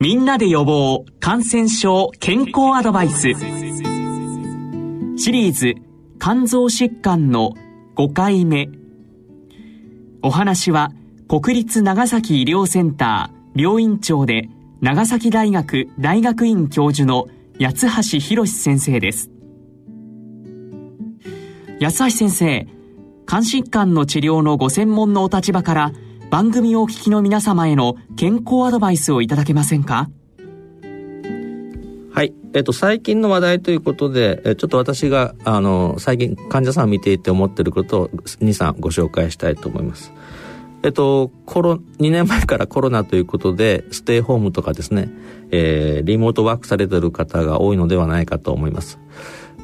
みんなで予防感染症健康アドバイス。シリーズ肝臓疾患の5回目。お話は国立長崎医療センター病院長で長崎大学大学院教授の八橋博先生です。八橋先生肝疾患の治療のご専門のお立場から番組をお聞きの皆様への健康アドバイスをいただけませんか？はい。えっと、最近の話題ということで、えちょっと私が、あの、最近患者さんを見ていて思っていることを2、3ご紹介したいと思います。えっと、コロ、2年前からコロナということで、ステイホームとかですね、えー、リモートワークされてる方が多いのではないかと思います。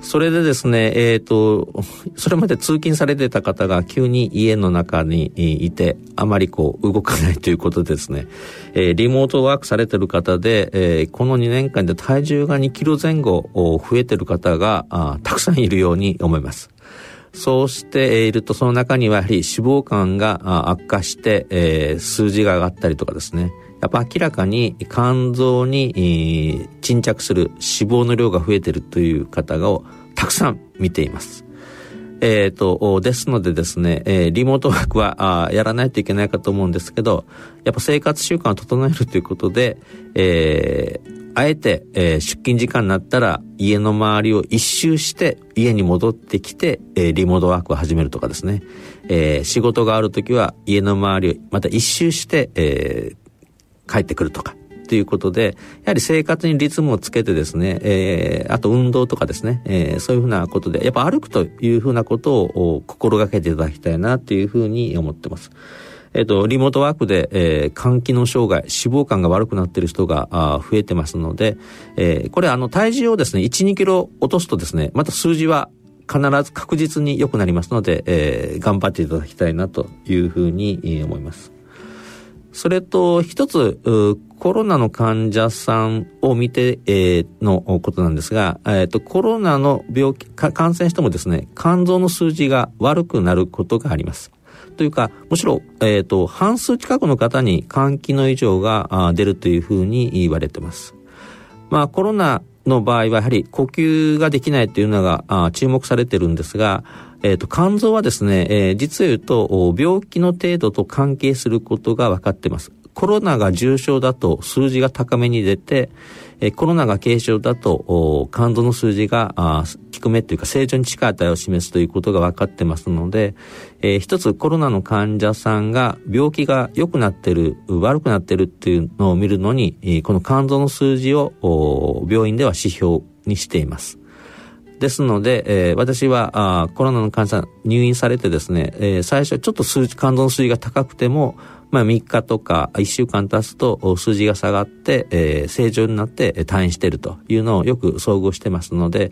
それでですね、えっ、ー、と、それまで通勤されてた方が急に家の中にいて、あまりこう動かないということですね、えー、リモートワークされてる方で、えー、この2年間で体重が2キロ前後増えてる方がたくさんいるように思います。そうしていると、その中にはやはり脂肪肝が悪化して、えー、数字が上がったりとかですね、やっぱ明らかに肝臓に沈着する脂肪の量が増えているという方をたくさん見ています。えっ、ー、と、ですのでですね、えー、リモートワークはあやらないといけないかと思うんですけど、やっぱ生活習慣を整えるということで、えー、あえて、えー、出勤時間になったら家の周りを一周して家に戻ってきて、えー、リモートワークを始めるとかですね、えー、仕事があるときは家の周りをまた一周して、えー、帰ってくるとか。ということで、やはり生活にリズムをつけてですね、えー、あと運動とかですね、えー、そういうふうなことで、やっぱ歩くというふうなことを心がけていただきたいなというふうに思ってます。えっ、と、リモートワークで、えー、肝機能障害、脂肪肝が悪くなっている人があ増えてますので、えー、これあの体重をですね、1、2キロ落とすとですね、また数字は必ず確実に良くなりますので、えー、頑張っていただきたいなというふうに思います。それと、一つ、コロナの患者さんを見て、えー、のことなんですが、えっ、ー、と、コロナの病気、感染してもですね、肝臓の数字が悪くなることがあります。というか、むしろ、えっ、ー、と、半数近くの方に換気の異常が出るというふうに言われてます。まあ、コロナの場合はやはり呼吸ができないというのが注目されてるんですが、えっ、ー、と、肝臓はですね、えー、実を言うと、病気の程度と関係することが分かってます。コロナが重症だと数字が高めに出て、えコロナが軽症だと肝臓の数字が低めというか正常に近い値を示すということが分かってますので、えー、一つコロナの患者さんが病気が良くなってる悪くなってるっていうのを見るのにこの肝臓の数字を病院では指標にしています。ですので、えー、私はあコロナの患者さん入院されてですね、えー、最初ちょっと数、肝臓の数字が高くても、まあ3日とか1週間経つと数字が下がって、えー、正常になって退院しているというのをよく遭遇してますので、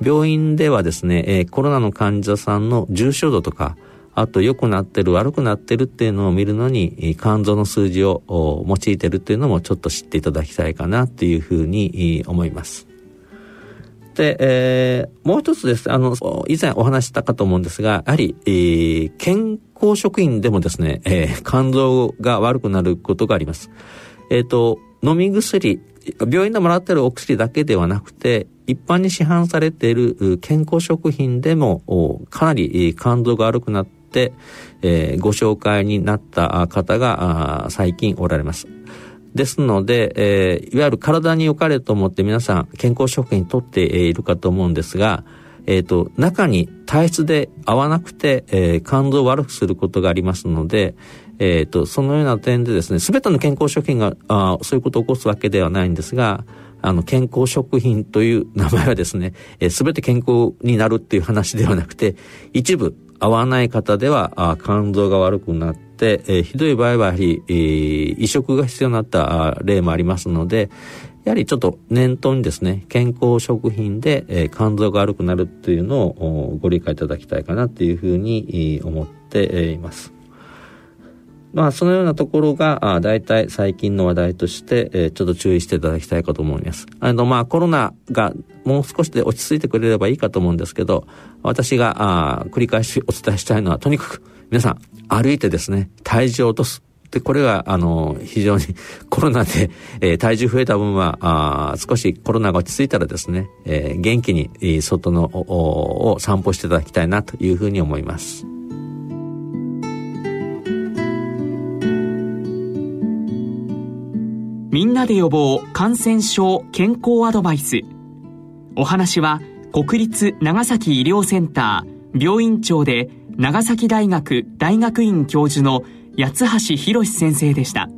病院ではですね、えー、コロナの患者さんの重症度とか、あと良くなってる悪くなってるっていうのを見るのに肝臓の数字を用いてるっていうのもちょっと知っていただきたいかなっていうふうに思います。で、えー、もう一つです。あの、以前お話したかと思うんですが、やはり、えー、健康職員でもですね、えー、肝臓が悪くなることがあります。えっ、ー、と、飲み薬、病院でもらっているお薬だけではなくて、一般に市販されている健康食品でも、かなり肝臓が悪くなって、えー、ご紹介になった方が最近おられます。ですので、えー、いわゆる体に良かれと思って皆さん健康食品取っているかと思うんですが、えっ、ー、と、中に体質で合わなくて、えー、肝臓を悪くすることがありますので、えっ、ー、と、そのような点でですね、すべての健康食品があそういうことを起こすわけではないんですが、あの、健康食品という名前はですね、す、べ、て健康になるっていう話ではなくて、一部合わない方ではあ肝臓が悪くなって、えー、ひどい場合はやはり、えー、移植が必要になった例もありますので、やはりちょっと念頭にですね、健康食品で、えー、肝臓が悪くなるっていうのをご理解いただきたいかなっていうふうに思っています。まあ、そのようなところが、大体最近の話題として、えー、ちょっと注意していただきたいかと思います。あの、まあ、コロナがもう少しで落ち着いてくれればいいかと思うんですけど、私が、あ繰り返しお伝えしたいのは、とにかく皆さん歩いてですね、体重を落とす。で、これが、あの、非常に コロナで、えー、体重増えた分は、あ少しコロナが落ち着いたらですね、えー、元気に、外のを散歩していただきたいなというふうに思います。みんなで予防感染症健康アドバイス。お話は国立長崎医療センター病院長で長崎大学大学院教授の八橋博先生でした。